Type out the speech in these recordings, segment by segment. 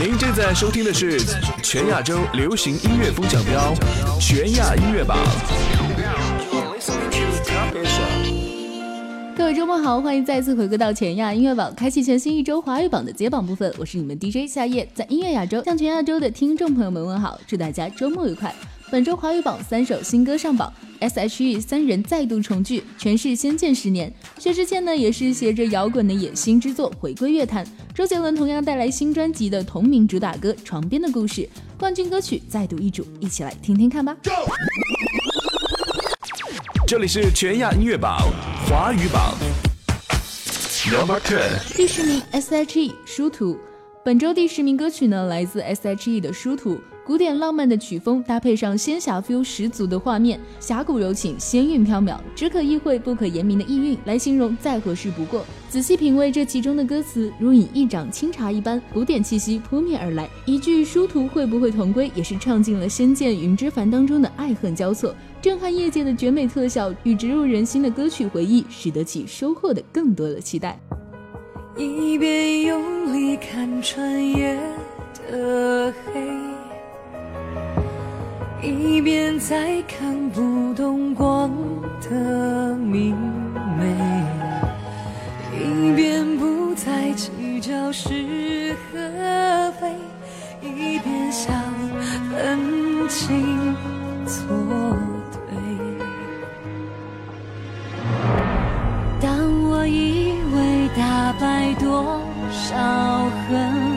您正在收听的是全亚洲流行音乐风向标全亚音乐榜。各位周末好，欢迎再次回归到全亚音乐榜，开启全新一周华语榜的揭榜部分。我是你们 DJ 夏夜，在音乐亚洲向全亚洲的听众朋友们问好，祝大家周末愉快。本周华语榜三首新歌上榜，S.H.E 三人再度重聚，诠释《仙剑十年》。薛之谦呢，也是携着摇滚的野心之作回归乐坛。周杰伦同样带来新专辑的同名主打歌《床边的故事》，冠军歌曲再度易主，一起来听听看吧。这里是全亚音乐榜华语榜，Number Ten，第十名 S.H.E 殊途。本周第十名歌曲呢，来自 S.H.E 的殊途。古典浪漫的曲风搭配上仙侠 feel 十足的画面，侠骨柔情，仙韵飘渺，只可意会不可言明的意蕴来形容再合适不过。仔细品味这其中的歌词，如饮一掌清茶一般，古典气息扑面而来。一句殊途会不会同归，也是唱尽了仙剑云之凡当中的爱恨交错，震撼业界的绝美特效与植入人心的歌曲回忆，使得其收获的更多的期待。一边用力看穿夜的黑。一边在看不懂光的明媚，一边不再计较是和非，一边想分清错对。当我以为打败多少恨，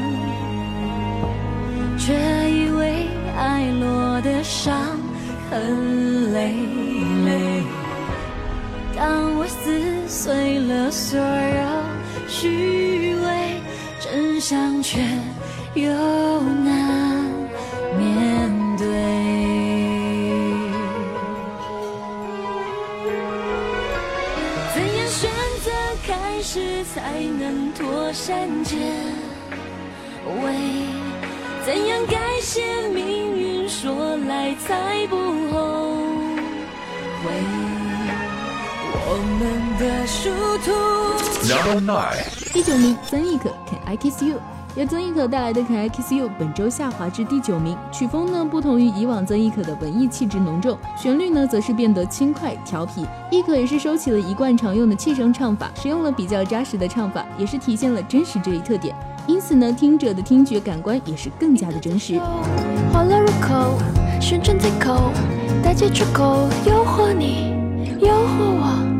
痕累累，当我撕碎了所有虚伪，真相却又难面对。怎样选择开始才能妥善结尾？怎样改写命运？说来才殊途。第九名，曾轶可《Can I Kiss You》，由曾轶可带来的《Can I Kiss You》本周下滑至第九名。曲风呢，不同于以往曾轶可的文艺气质浓重，旋律呢，则是变得轻快调皮。轶可也是收起了一贯常用的气声唱法，使用了比较扎实的唱法，也是体现了真实这一特点。因此呢，听者的听觉感官也是更加的真实。话落入口，旋转在口，大街出口，诱惑你，诱惑我。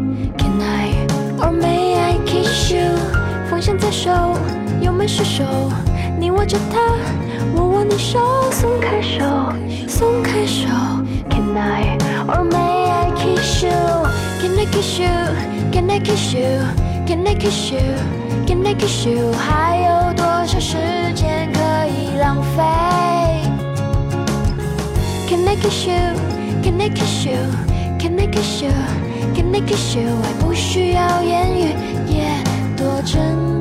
Or may I kiss you？风向在手，油门失手，你握着它，我握你手，松开手，松开手。Can I or may I kiss you？Can I kiss you？Can I kiss you？Can I kiss you？Can I kiss you？还有多少时间可以浪费？Can I kiss you？Can I kiss you？Can I kiss you？Can I kiss you？我不需要言语，也多珍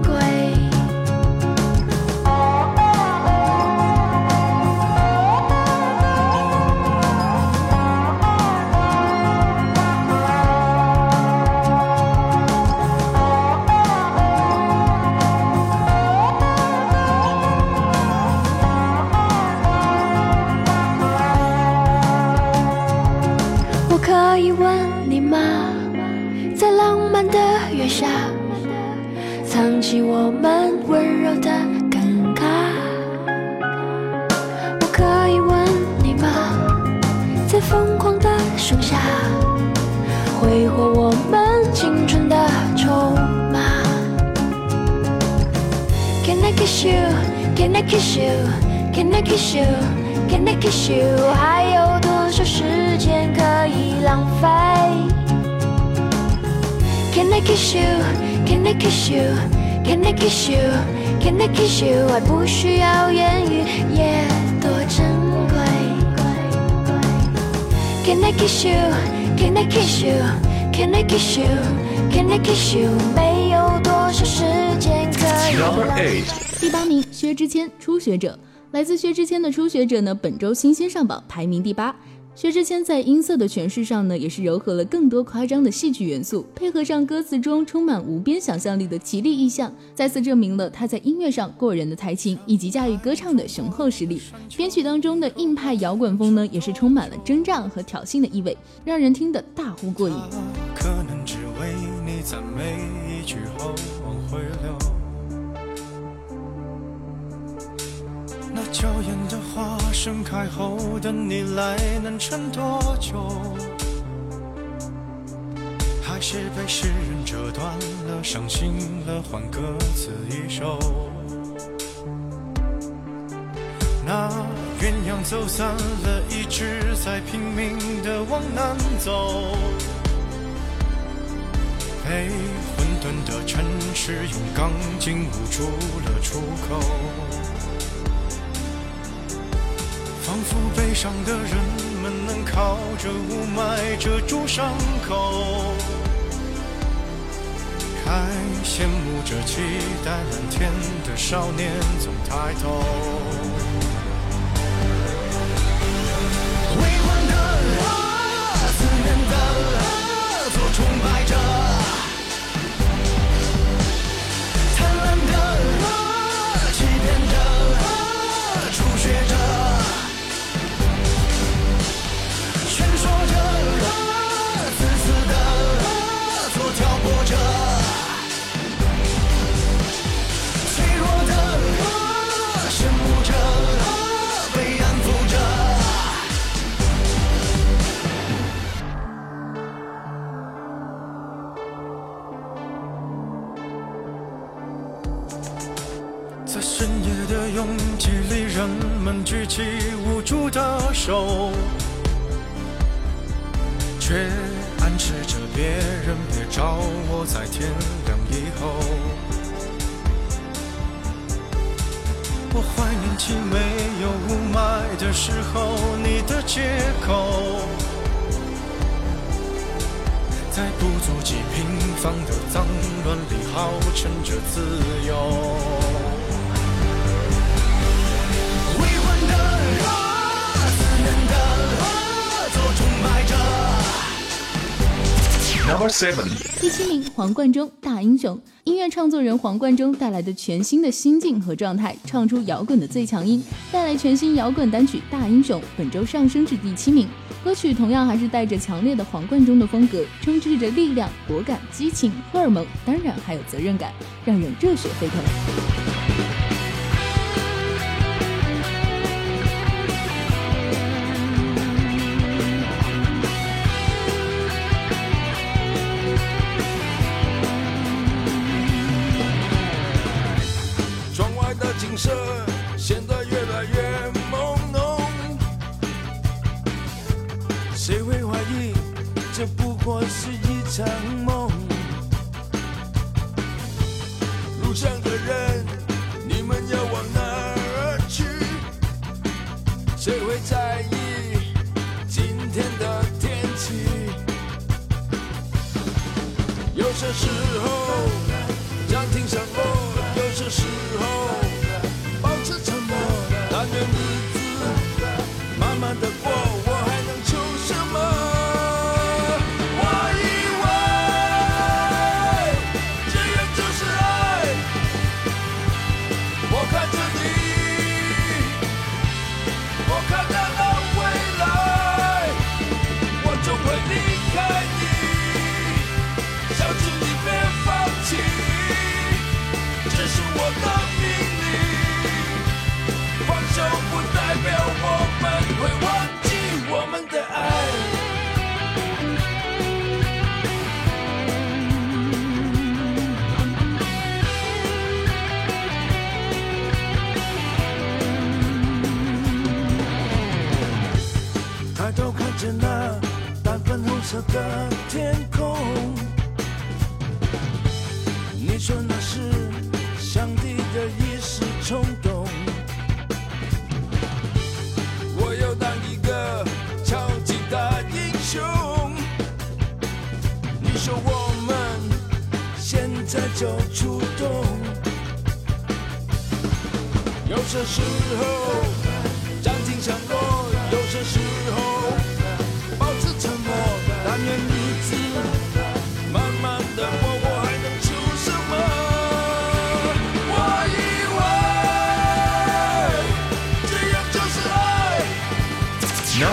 我们温柔的尴尬，我可以吻你吗？在疯狂的盛夏，挥霍我们青春的筹码。Can I kiss you? Can I kiss you? Can I kiss you? Can I kiss you? 还有多少时间可以浪费？Can I kiss you? Can I kiss you? Can I kiss you? Can I kiss you? 爱不需要言语，也多珍贵。Can I kiss you? Can I kiss you? Can I kiss you? Can I kiss you? 没有多少时间可以。Number eight，第八名，薛之谦《初学者》，来自薛之谦的《初学者》呢，本周新鲜上榜，排名第八。薛之谦在音色的诠释上呢，也是糅合了更多夸张的戏剧元素，配合上歌词中充满无边想象力的绮丽意象，再次证明了他在音乐上过人的才情以及驾驭歌唱的雄厚实力。编曲当中的硬派摇滚风呢，也是充满了征战和挑衅的意味，让人听得大呼过瘾。可能只为你在每一句后往回流。那娇艳的花盛开后等你来，能撑多久？还是被诗人折断了，伤心了，换歌词一首。那鸳鸯走散了，一直在拼命的往南走。被混沌的城市用钢筋捂住了出口。仿佛悲伤的人们能靠着雾霾遮住伤口，还羡慕着期待蓝天的少年总抬头。微光的，思念的，做崇拜者。第七名，黄贯中《大英雄》。音乐创作人黄贯中带来的全新的心境和状态，唱出摇滚的最强音，带来全新摇滚单曲《大英雄》，本周上升至第七名。歌曲同样还是带着强烈的黄贯中的风格，充斥着力量、果敢、激情、荷尔蒙，当然还有责任感，让人热血沸腾。我是一场的天空，你说那是上帝的一时冲动。我要当一个超级大英雄。你说我们现在就出动。有些时候。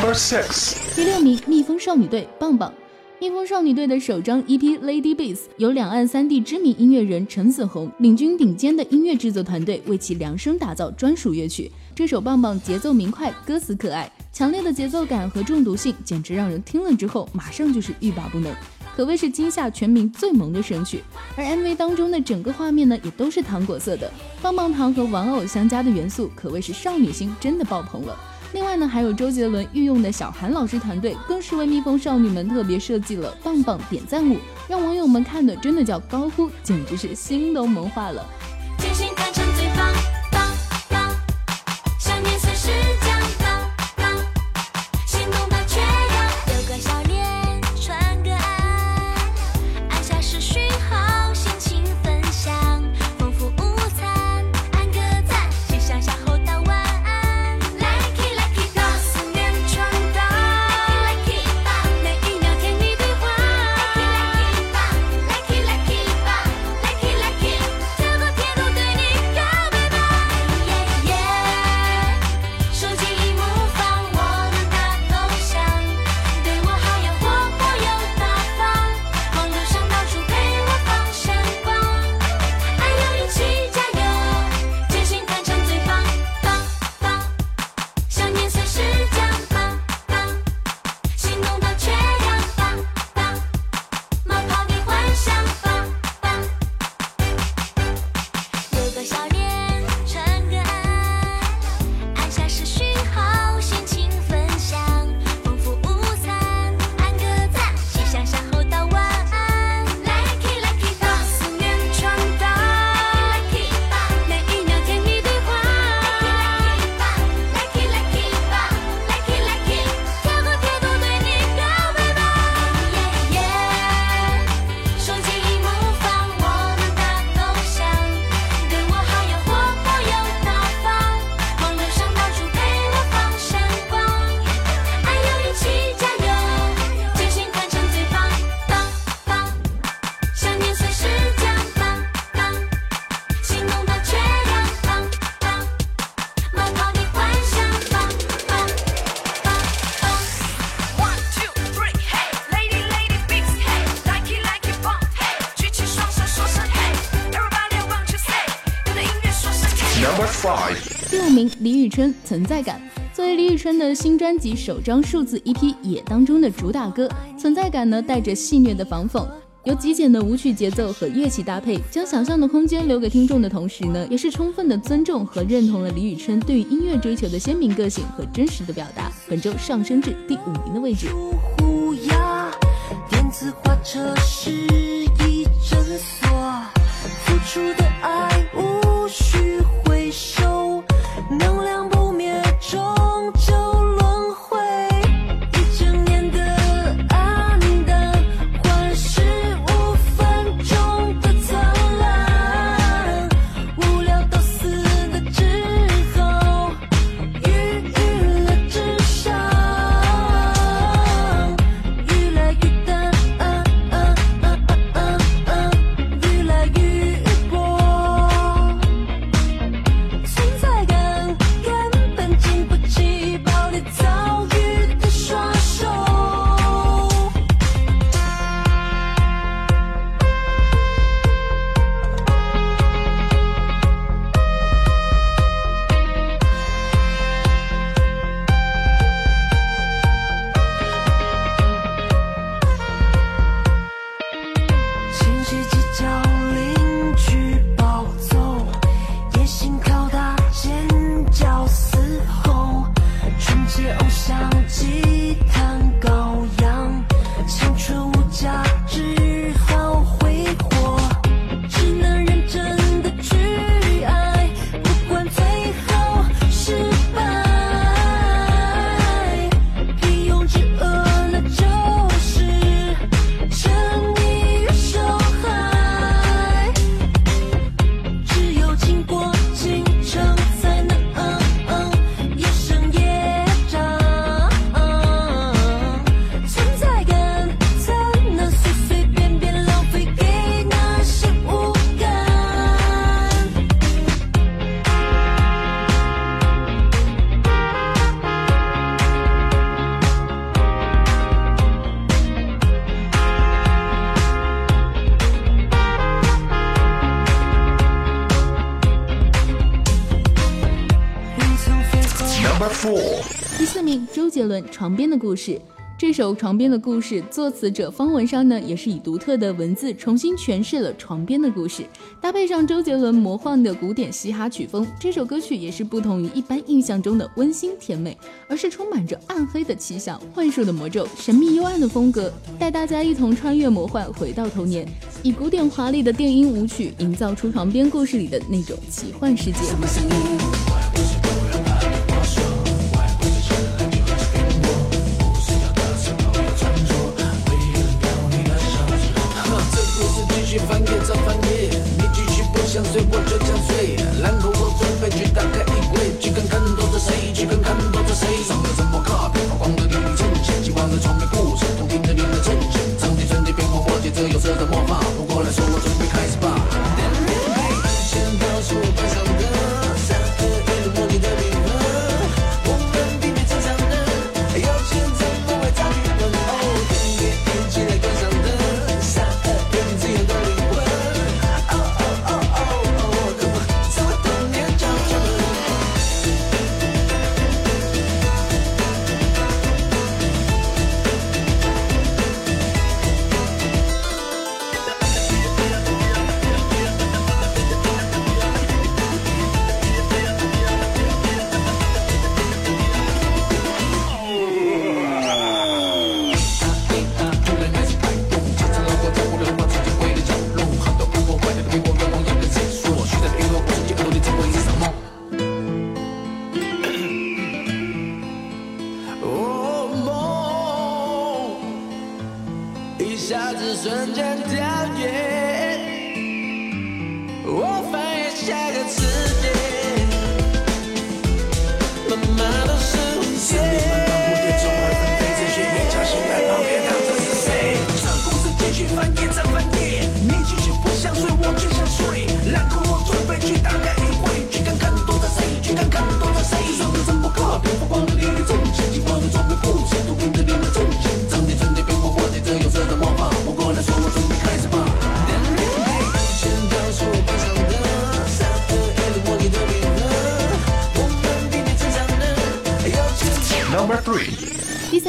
Number six，第六名，蜜蜂少女队棒棒。蜜蜂少女队的首张 EP《Lady Bees》由两岸三地知名音乐人陈子红领军顶尖的音乐制作团队为其量身打造专属乐曲。这首棒棒节奏明快，歌词可爱，强烈的节奏感和中毒性，简直让人听了之后马上就是欲罢不能，可谓是今夏全民最萌的神曲。而 MV 当中的整个画面呢，也都是糖果色的，棒棒糖和玩偶相加的元素，可谓是少女心真的爆棚了。另外呢，还有周杰伦御用的小韩老师团队，更是为蜜蜂少女们特别设计了棒棒点赞舞，让网友们看的真的叫高呼，简直是心都萌化了。第五名李宇春存在感作为李宇春的新专辑首张数字 EP《野》当中的主打歌，存在感呢带着戏谑的反讽，由极简的舞曲节奏和乐器搭配，将想象的空间留给听众的同时呢，也是充分的尊重和认同了李宇春对于音乐追求的鲜明个性和真实的表达。本周上升至第五名的位置。电子花车是一诊所，付出的《床边的故事》。这首《床边的故事》，作词者方文山呢，也是以独特的文字重新诠释了床边的故事，搭配上周杰伦魔幻的古典嘻哈曲风，这首歌曲也是不同于一般印象中的温馨甜美，而是充满着暗黑的气象、幻术的魔咒、神秘幽暗的风格，带大家一同穿越魔幻，回到童年，以古典华丽的电音舞曲，营造出床边故事里的那种奇幻世界。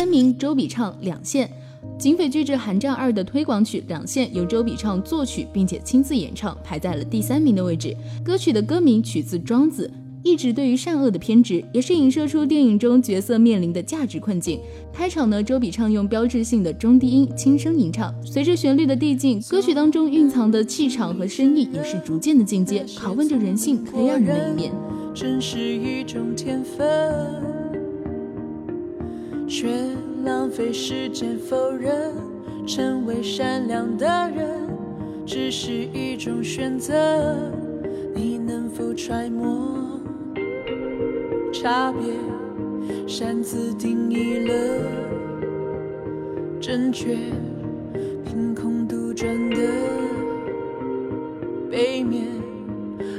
三名，周笔畅《两线》。警匪巨制《寒战二》的推广曲《两线》由周笔畅作曲，并且亲自演唱，排在了第三名的位置。歌曲的歌名取自庄子，一直对于善恶的偏执，也是影射出电影中角色面临的价值困境。开场呢，周笔畅用标志性的中低音轻声吟唱，随着旋律的递进，歌曲当中蕴藏的气场和深意也是逐渐的进阶，拷问着人性黑暗的一面。真是一种天分，却浪费时间否认，成为善良的人只是一种选择。你能否揣摩差别？擅自定义了正确，凭空杜撰的背面。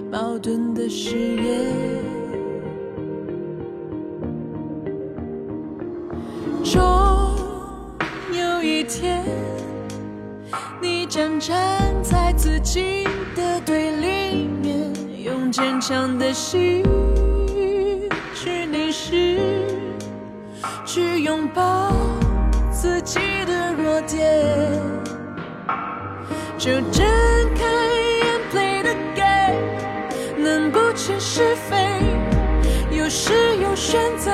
矛盾的誓言。站在自己的对立面，用坚强的心去凝视，去拥抱自己的弱点。就睁开眼，play the game，能不全是非，有时有选择，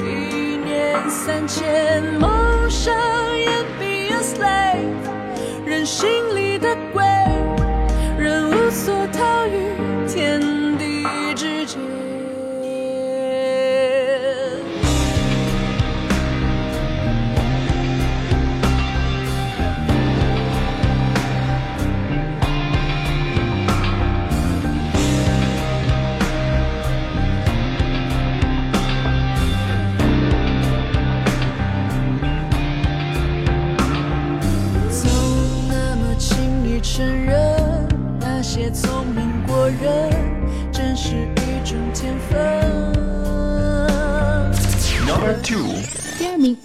一念三千，梦想也 be a slave，人心里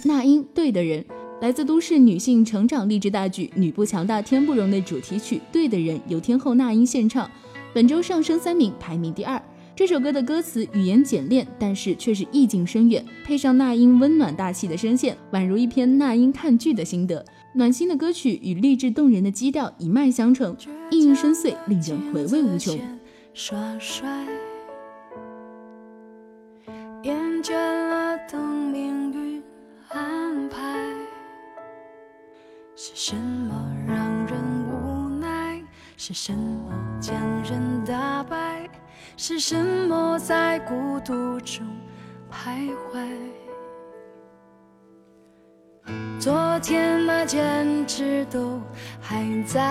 那英《对的人》，来自都市女性成长励志大剧《女不强大天不容》的主题曲《对的人》，由天后那英献唱，本周上升三名，排名第二。这首歌的歌词语言简练，但是却是意境深远，配上那英温暖大气的声线，宛如一篇那英看剧的心得。暖心的歌曲与励志动人的基调一脉相承，意蕴深邃，令人回味无穷。耍帅，是什么将人打败？是什么在孤独中徘徊？昨天那坚持都还在，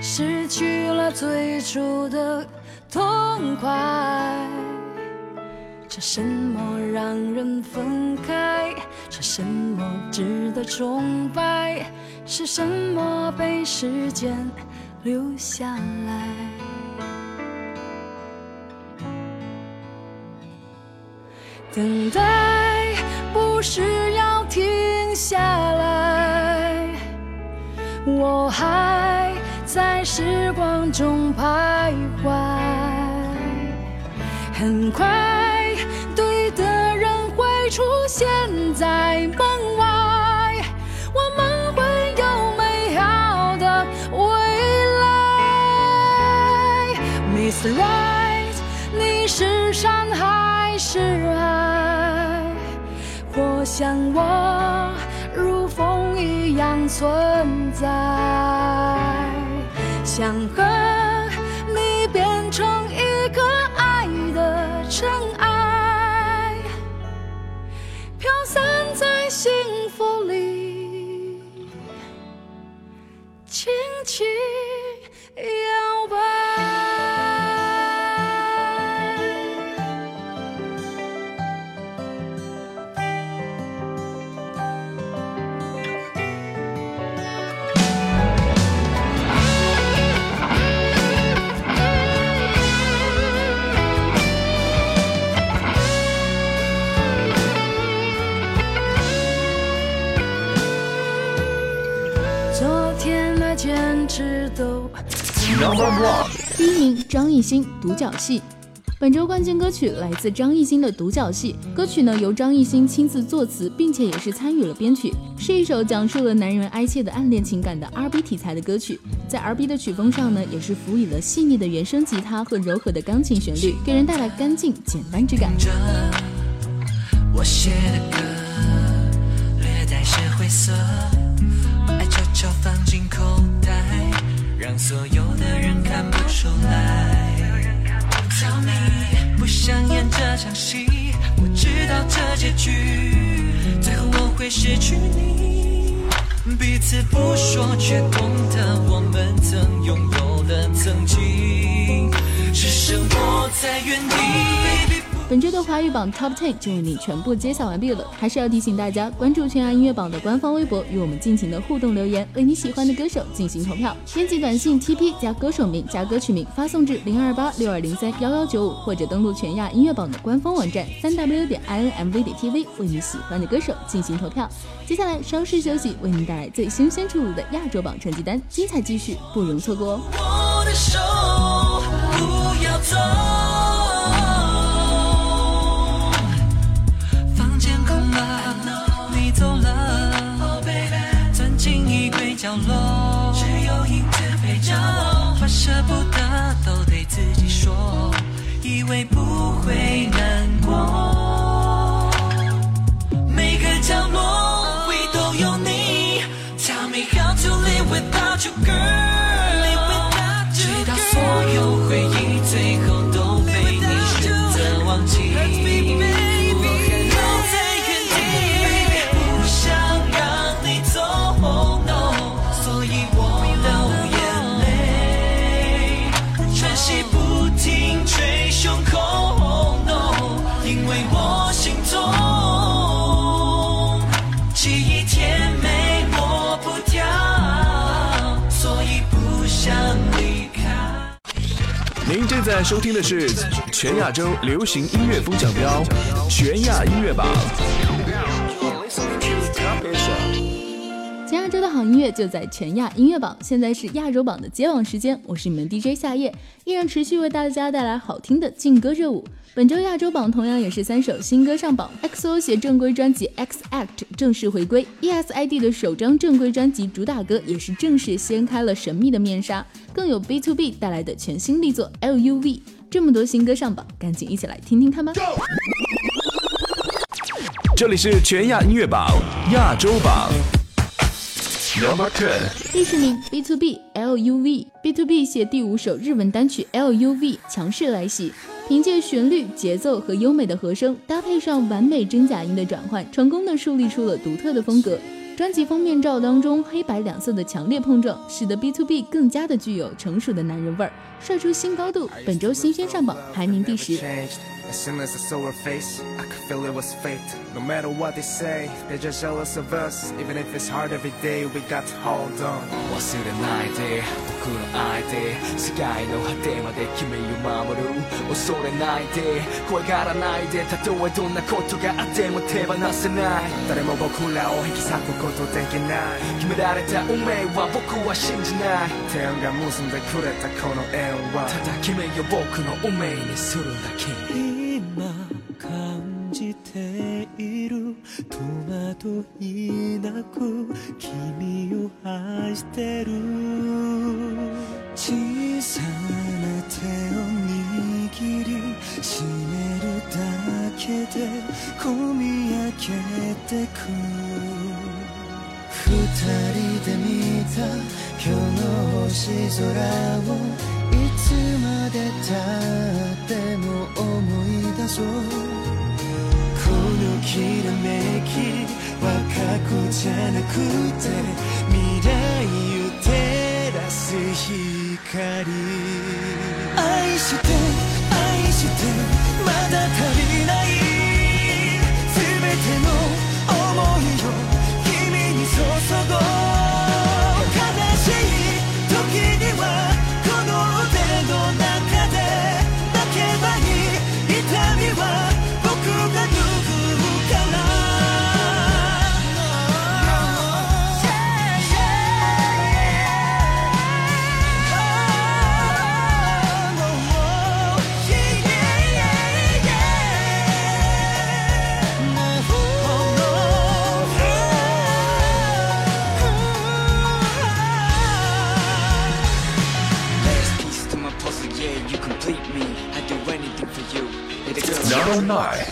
失去了最初的痛快。是什么让人分开？是什么值得崇拜？是什么被时间留下来？等待不是要停下来，我还在时光中徘徊。很快，对的人会出现在梦像我如风一样存在，想和你变成一个爱的尘埃，飘散在幸福里，轻轻第一名，张艺兴《独角戏》。本周冠军歌曲来自张艺兴的《独角戏》，歌曲呢由张艺兴亲自作词，并且也是参与了编曲，是一首讲述了男人哀切的暗恋情感的 R&B 题材的歌曲。在 R&B 的曲风上呢，也是辅以了细腻的原声吉他和柔和的钢琴旋律，给人带来干净简单之感。我写的歌，略带些灰色，爱悄悄放进口，让所有的人看不出来。Tell me，不想演这场戏，我知道这结局，最后我会失去你。彼此不说，却懂得我们曾拥有的曾经，只剩我在原地。本周的华语榜 Top Ten 就为你全部揭晓完毕了，还是要提醒大家关注全亚音乐榜的官方微博，与我们尽情的互动留言，为你喜欢的歌手进行投票。编辑短信 TP 加歌手名加歌曲名发送至零二八六二零三幺幺九五，或者登录全亚音乐榜的官方网站三 W 点 INMV 点 TV，为你喜欢的歌手进行投票。接下来稍事休息，为您带来最新鲜出炉的亚洲榜成绩单，精彩继续，不容错过哦。我的手不要走，角落，只有影子陪着我，话舍不得都对自己说，以为不会难您正在收听的是全亚洲流行音乐风向标全亚音乐榜。全亚洲的好音乐就在全亚音乐榜，现在是亚洲榜的接榜时间，我是你们 DJ 夏夜，依然持续为大家带来好听的劲歌热舞。本周亚洲榜同样也是三首新歌上榜，XO 写正规专辑《X Act》正式回归，ESID 的首张正规专辑主打歌也是正式掀开了神秘的面纱，更有 B to B 带来的全新力作《LUV》。这么多新歌上榜，赶紧一起来听听看吧。这里是全亚音乐榜亚洲榜。Number Ten，第十名 B to B L U V B to B 写第五首日文单曲 L U V 强势来袭，凭借旋律、节奏和优美的和声，搭配上完美真假音的转换，成功的树立出了独特的风格。专辑封面照当中黑白两色的强烈碰撞，使得 B to B 更加的具有成熟的男人味儿，帅出新高度。本周新鲜上榜，排名第十。As soon as I saw her face, I could feel it was fate. No matter what they say, they're just jealous of us. Even if it's hard every day, we got to hold on. 忘れないで僕の相手世界の果てまで君を守る恐れないで怖がらないでたとえどんなことがあっても手放せない誰も僕らを引き裂くことできない。決められた運命は僕は信じない天が結んでくれたこの縁は。ただ君を僕の運命にするだけ 惑いなく君を愛してる。小さな手を握りしめるだけで込み上げてく。二人で見た今日の星空をいつまでたっても思い出そう。このきらめき過去じゃなくて未来を照らす光。愛して愛してまだ足りない。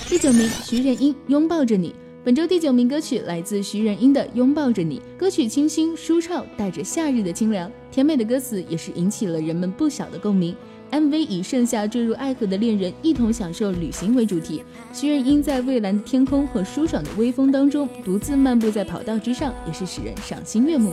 第九名，徐仁英《拥抱着你》。本周第九名歌曲来自徐仁英的《拥抱着你》，歌曲清新舒畅，带着夏日的清凉，甜美的歌词也是引起了人们不小的共鸣。MV 以盛夏坠入爱河的恋人一同享受旅行为主题，徐仁英在蔚蓝的天空和舒爽的微风当中，独自漫步在跑道之上，也是使人赏心悦目。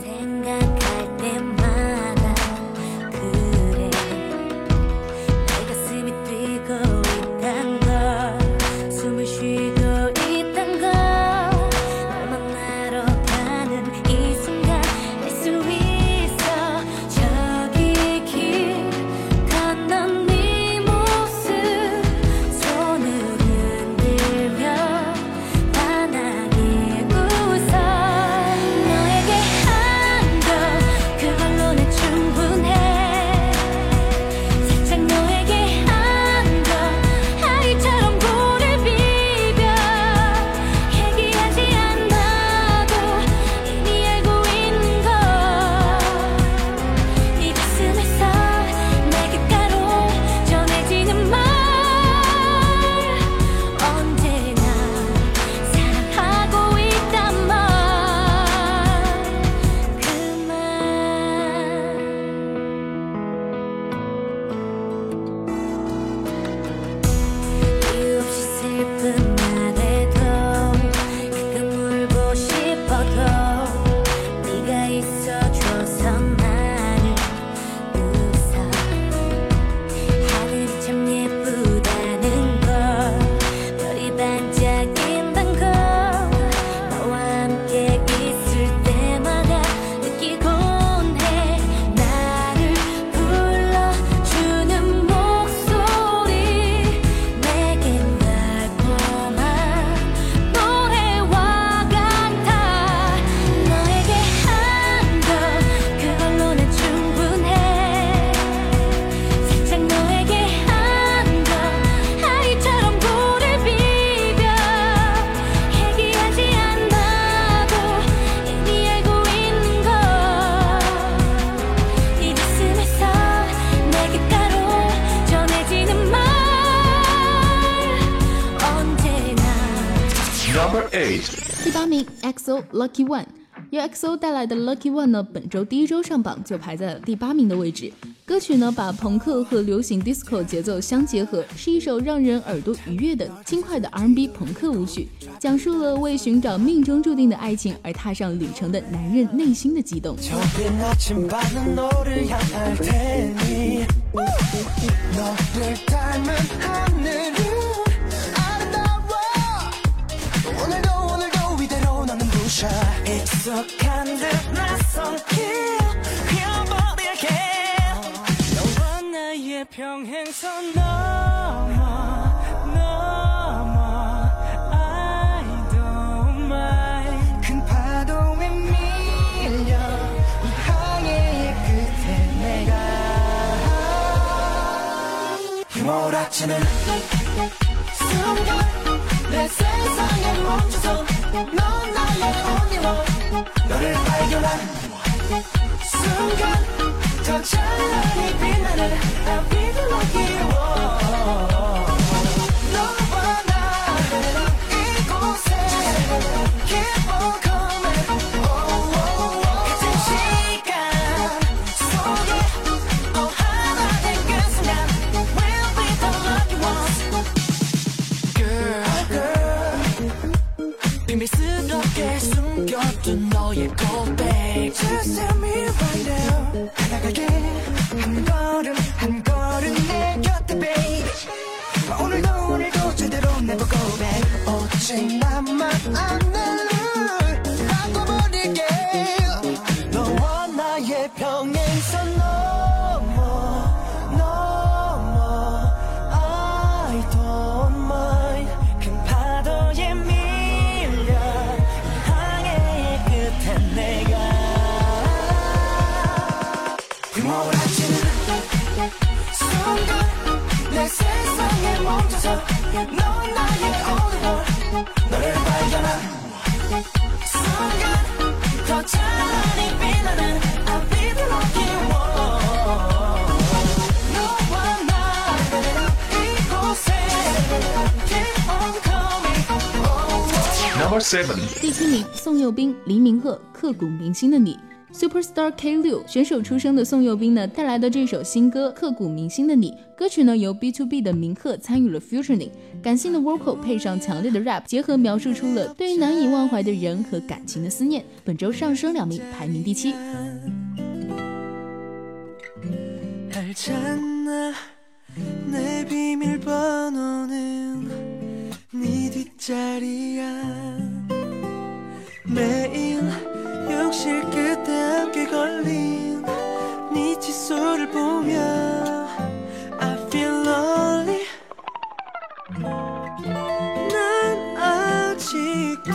Lucky One。由 XO 带来的 Lucky One 呢，本周第一周上榜就排在了第八名的位置。歌曲呢，把朋克和流行 disco 节奏相结合，是一首让人耳朵愉悦的轻快的 R&B 朋克舞曲，讲述了为寻找命中注定的爱情而踏上旅程的男人内心的激动。 익숙한 듯 낯선 길 그려버릴게. 너와 나의 평행선 넘어 넘어. I don't mind. 큰 파도에 밀려 이 항해의 끝에 내가. 휘몰아치는 순간 내 세상에 멈춰서 더 찬란히 빛나는 I'll be the lucky one 너 Number seven. 第七名，宋佑斌、黎明鹤，刻骨铭心的你。Superstar K 六选手出生的宋佑彬呢，带来的这首新歌《刻骨铭心的你》，歌曲呢由 B to B 的明赫参与了 featuring，感性的 vocal 配上强烈的 rap，结合描述出了对于难以忘怀的人和感情的思念。本周上升两名，排名第七。 욕실 끝에 함께 걸린 네 칫솔을 보며 I feel lonely. 난 아직도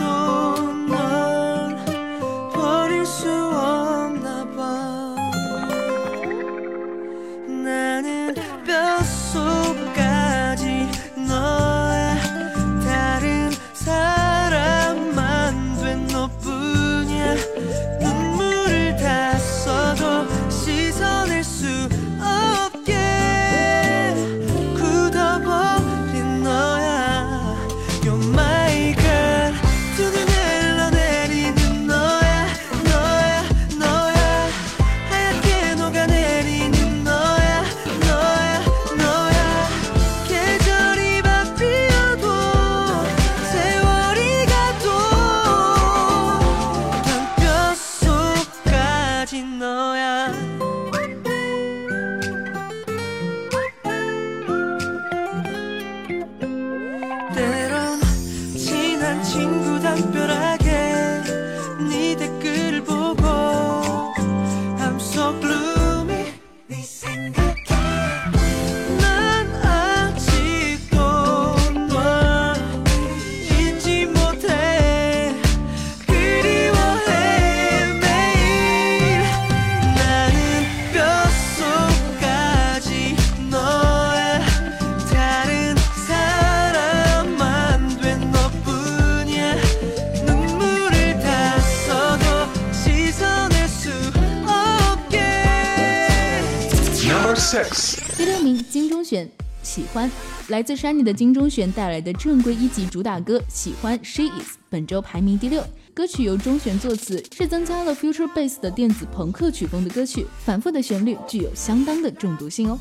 来自山里的金钟铉带来的正规一级主打歌《喜欢 She Is》，本周排名第六。歌曲由钟铉作词，是增加了 future bass 的电子朋克曲风的歌曲，反复的旋律具有相当的中毒性哦。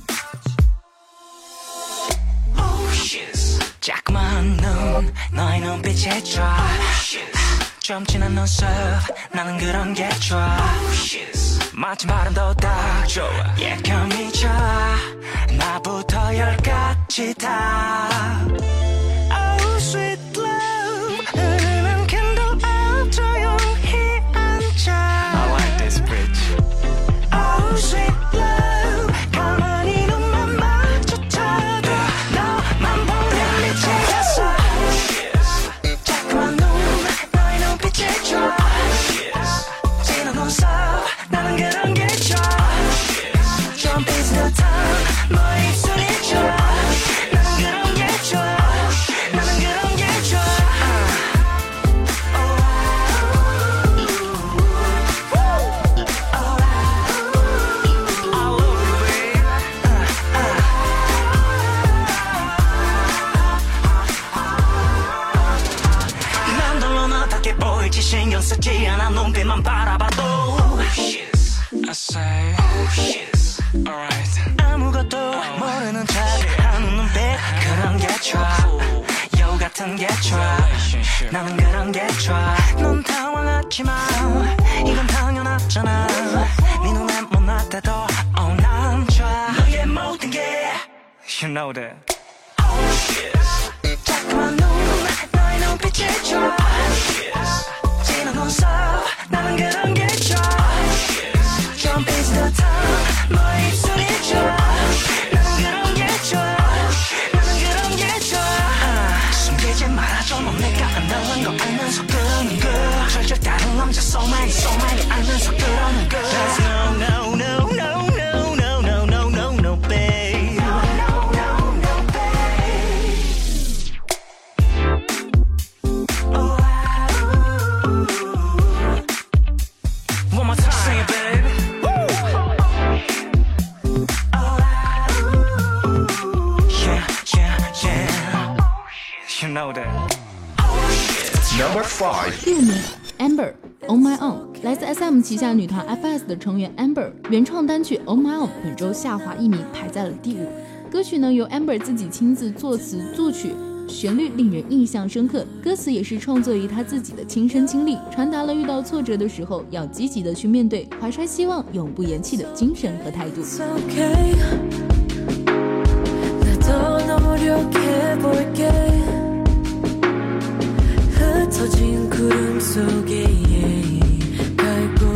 마치 바람 더딱 좋아. 예감이 져 나부터 열까지 다. 나는 그런 게 좋아. 넌 당황하지 마 이건 당연하잖아. 네 눈에 못났대도 oh, 난 좋아. 너의 모든 게 You know that 자꾸만 눈 너의 줘진 下女团 FS 的成员 Amber 原创单曲 On My Own 本周下滑一名，排在了第五。歌曲呢由 Amber 自己亲自作词作曲，旋律令人印象深刻，歌词也是创作于她自己的亲身经历，传达了遇到挫折的时候要积极的去面对，怀揣希望，永不言弃的精神和态度。 It's okay 나도 노력해볼게 흩어진 구름 속에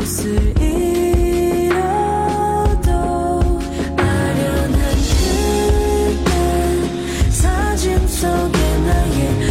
속에 나의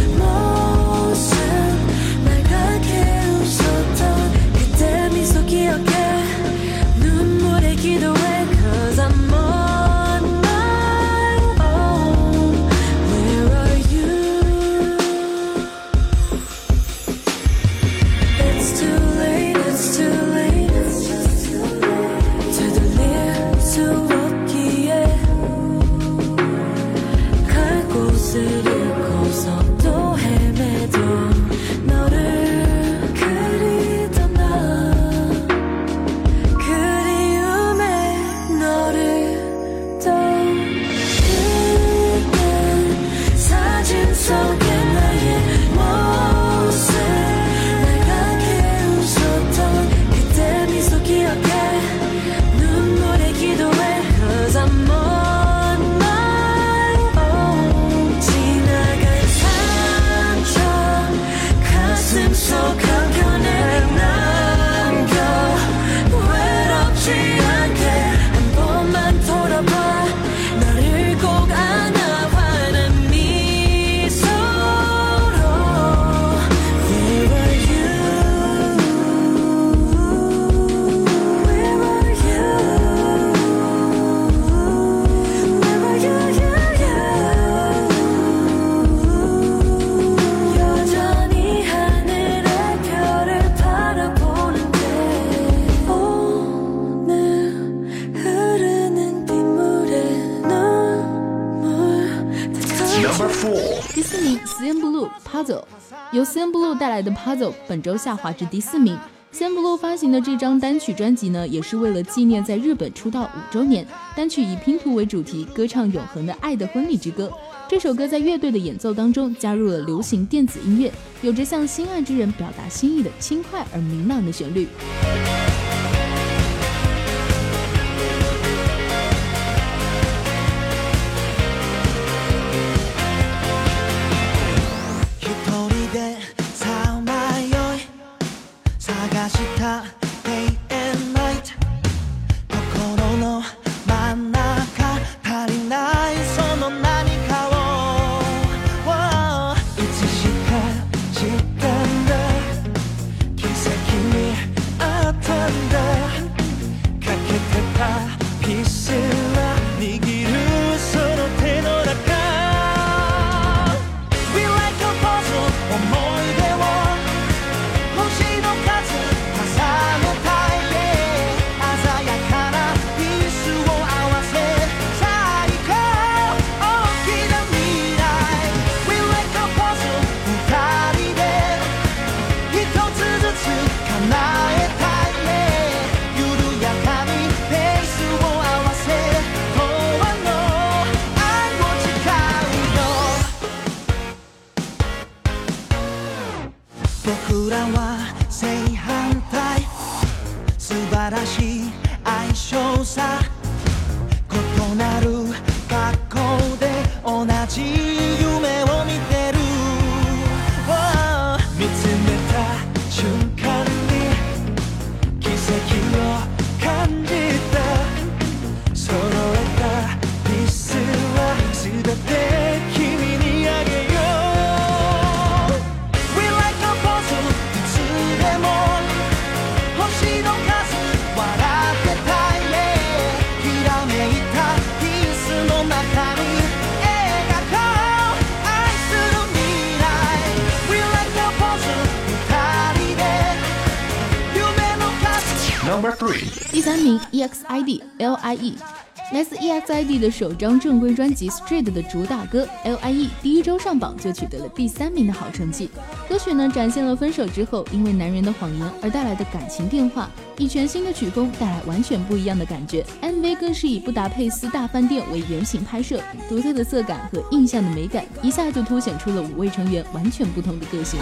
带来的 Puzzle 本周下滑至第四名。先不够发行的这张单曲专辑呢，也是为了纪念在日本出道五周年。单曲以拼图为主题，歌唱永恒的爱的婚礼之歌。这首歌在乐队的演奏当中加入了流行电子音乐，有着向心爱之人表达心意的轻快而明朗的旋律。らしい相性さ第三名 EXID LIE，来自 EXID 的首张正规专辑《Street》的主打歌 LIE，第一周上榜就取得了第三名的好成绩。歌曲呢展现了分手之后因为男人的谎言而带来的感情变化，以全新的曲风带来完全不一样的感觉。MV 更是以布达佩斯大饭店为原型拍摄，独特的色感和印象的美感，一下就凸显出了五位成员完全不同的个性。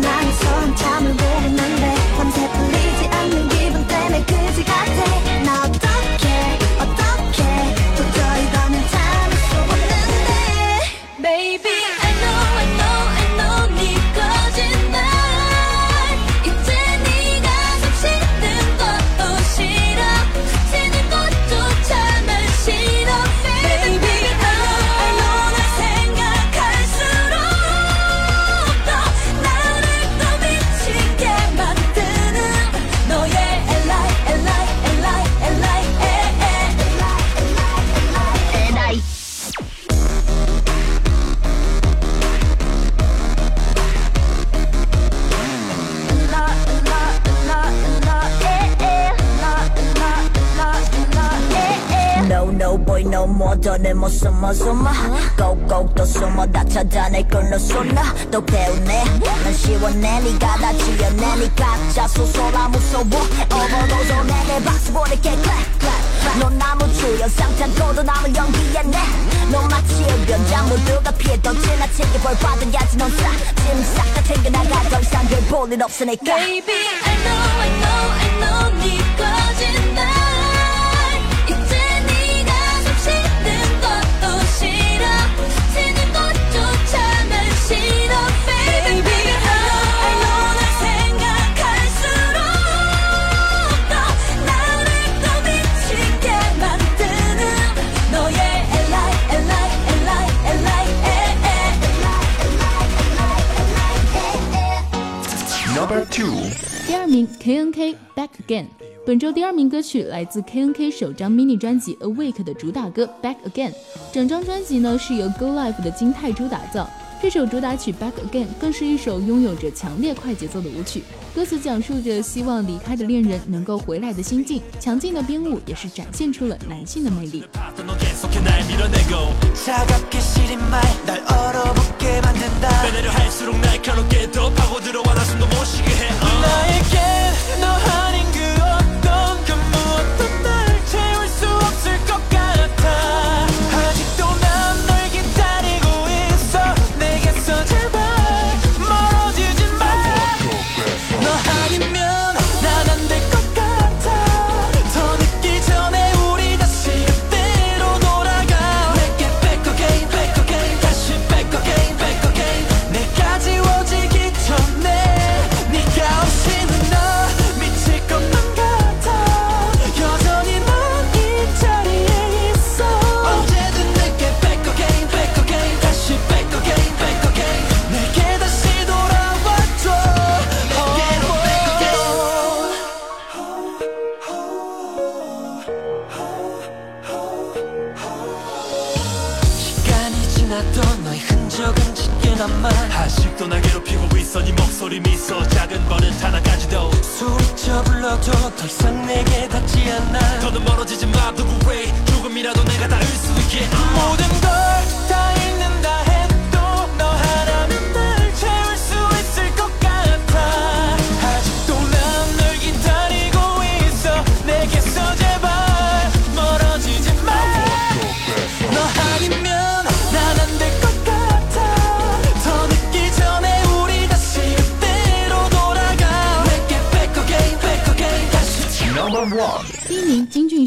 나만의 손 참을 보는데 밤새 불리 숨어 숨어. 꼭꼭 또 숨어. 다 찾아내 끌려 쏟나. 또 배우네. 난 시원해. 니가 다 지어내 니 가짜 소소라 무서워. overload 내내 박수 보낼게 clap clap 넌 아무 주연 상 탄고도 남을 연기했네 넌 마치 변장 모두가 피해던 지나치게 벌 받아야지 넌싹짐싹다 챙겨나가 더 이상 별볼일 없으니까. Baby, I know, I know Number two. 第二名 KNK Back Again。 本本周第二名歌曲来自 KNK 首张 mini 专辑《Awake》的主打歌《Back Again》。整张专辑呢是由 Go Live 的金泰洙打造。这首主打曲《Back Again》更是一首拥有着强烈快节奏的舞曲，歌词讲述着希望离开的恋人能够回来的心境，强劲的编舞也是展现出了男性的魅力。 소리 미소 작은 버릇 하나까지도. 소리쳐 불러도 더 이상 내게 닿지 않아. 더는 멀어지지 마 누구의 조금이라도 내가 닿을 수 있게. 모든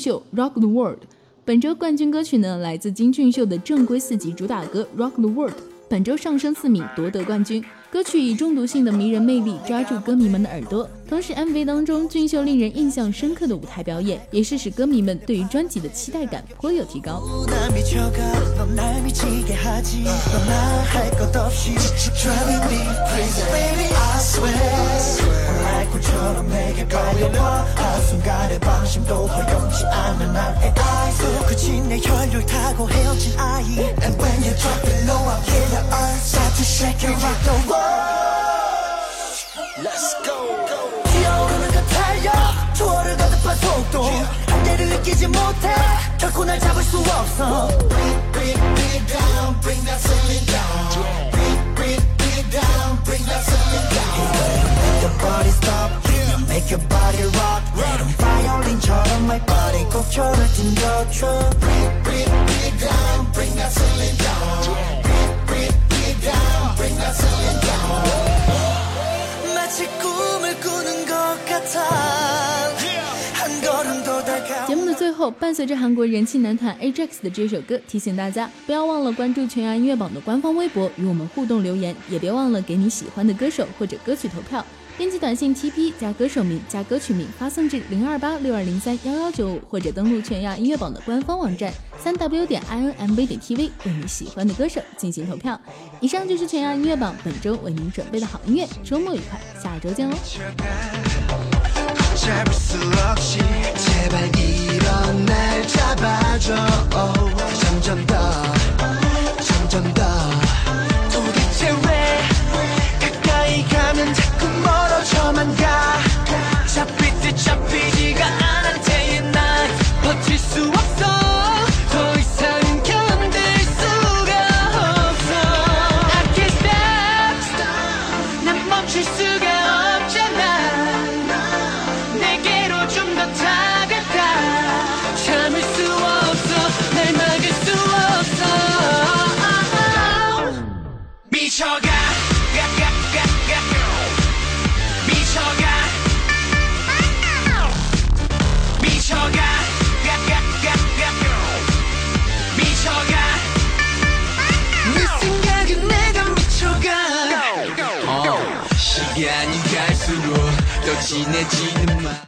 秀《Rock the World》，本周冠军歌曲呢来自金俊秀的正规四级主打歌《Rock the World》，本周上升四名夺得冠军。歌曲以中毒性的迷人魅力抓住歌迷们的耳朵，同时，MV 当中俊秀令人印象深刻的舞台表演，也是使歌迷们对于专辑的期待感颇有提高。Let's go. 속도 한계를 느끼지 못해 결코 날 잡을 수 없어 마치 꿈을 꾸는 것 같아 后，伴随着韩国人气男团 AJAX 的这首歌，提醒大家不要忘了关注全亚音乐榜的官方微博，与我们互动留言，也别忘了给你喜欢的歌手或者歌曲投票。编辑短信 TP 加歌手名加歌曲名发送至零二八六二零三幺幺九五，或者登录全亚音乐榜的官方网站三 w 点 inmv 点 tv 为你喜欢的歌手进行投票。以上就是全亚音乐榜本周为您准备的好音乐，周末愉快，下周见喽。 이런 날 잡아줘. 점점 더 점점 더. 도대체 왜 가까이 가면 자꾸 멀어져만 가? 잡힐 듯 잡히지가 않아 day and night 버틸 수 ちねちぬま。